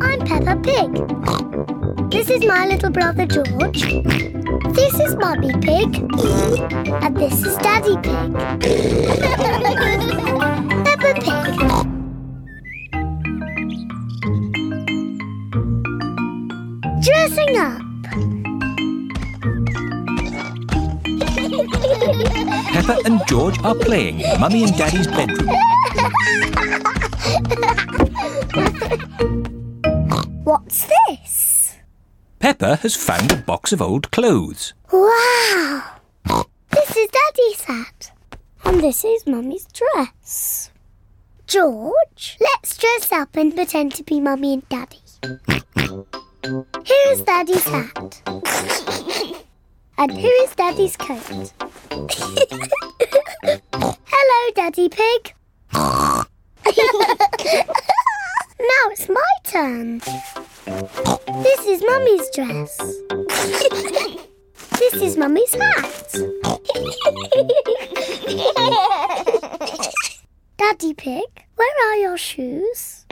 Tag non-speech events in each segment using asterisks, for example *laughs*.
I'm Peppa Pig. This is my little brother George. This is Mummy Pig. And this is Daddy Pig. *laughs* Peppa Pig. Dressing up. Peppa and George are playing in Mummy and Daddy's bedroom. What's this? Peppa has found a box of old clothes. Wow! This is Daddy's hat. And this is Mummy's dress. George, let's dress up and pretend to be Mummy and Daddy. Here is Daddy's hat. *laughs* and here is Daddy's coat. Hello, Daddy Pig. *laughs* now it's my turn. This is Mummy's dress. *laughs* this is Mummy's hat. *laughs* Daddy Pig, where are your shoes?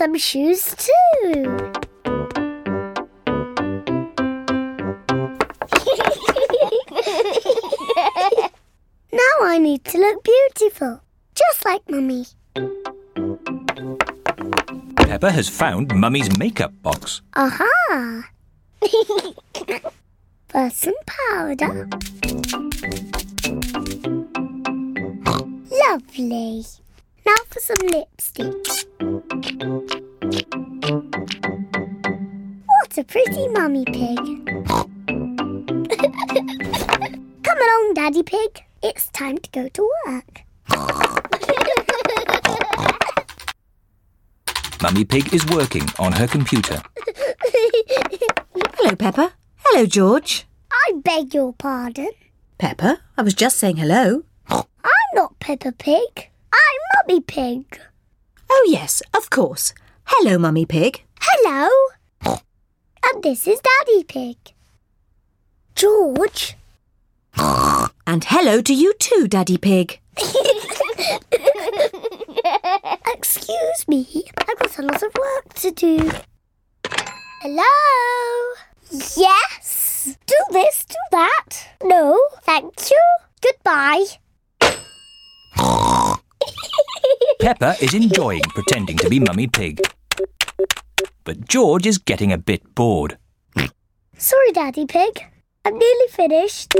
Some shoes too. *laughs* now I need to look beautiful, just like Mummy. Peppa has found Mummy's makeup box. Aha! *laughs* First some powder. Lovely. Now for some lipstick. What a pretty mummy pig. *laughs* Come along, Daddy Pig. It's time to go to work. *laughs* Mummy Pig is working on her computer. Hello, Peppa. Hello, George. I beg your pardon. Peppa, I was just saying hello. I'm not Peppa Pig. I'm Mummy Pig. Oh, yes, of course. Hello, Mummy Pig. Hello. And this is Daddy Pig. George. And hello to you too, Daddy Pig. *laughs* Excuse me, I've got a lot of work to do. Hello? Yes? Do this, do that. No, thank you. Goodbye. Peppa is enjoying pretending to be Mummy Pig. But George is getting a bit bored. Sorry, Daddy Pig. I'm nearly finished.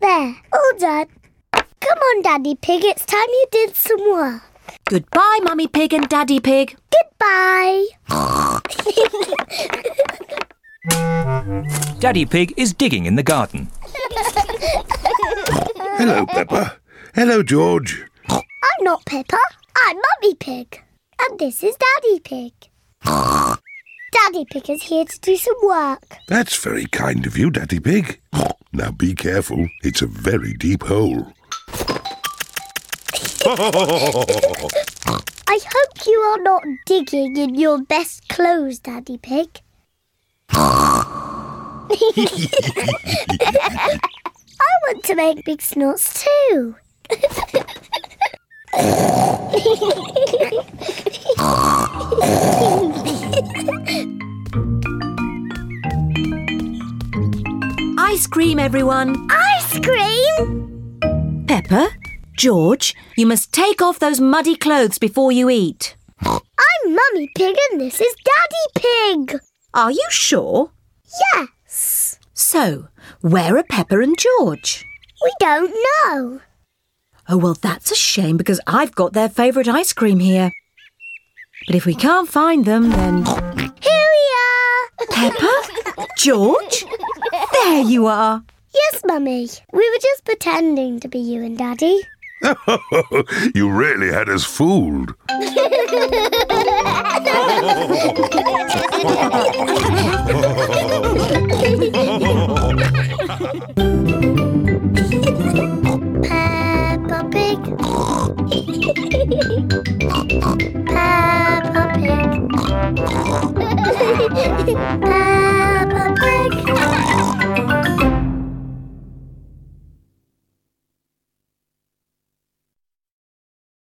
There, all done. Come on, Daddy Pig, it's time you did some work. Goodbye, Mummy Pig and Daddy Pig. Goodbye. *laughs* Daddy Pig is digging in the garden. Hello, Peppa. Hello, George. I'm not Peppa. I'm Mummy Pig. And this is Daddy Pig. *gasps* Daddy Pig is here to do some work. That's very kind of you, Daddy Pig. *laughs* Now be careful. It's a very deep hole. *laughs* I hope you are not digging in your best clothes, Daddy Pig. *laughs* I want to make big snorts too. Ice cream, everyone. Ice cream? Peppa, George, you must take off those muddy clothes before you eat. I'm Mummy Pig and this is Daddy Pig. Are you sure? Yes. So, where are Peppa and George? We don't know. Oh, well, that's a shame because I've got their favourite ice cream here. But if we can't find them, then. Here we are. Peppa? George? There you are. Yes, Mummy. We were just pretending to be you and Daddy. *laughs* you really had us fooled. Peppa Pig. Peppa Pig. *laughs* Peppa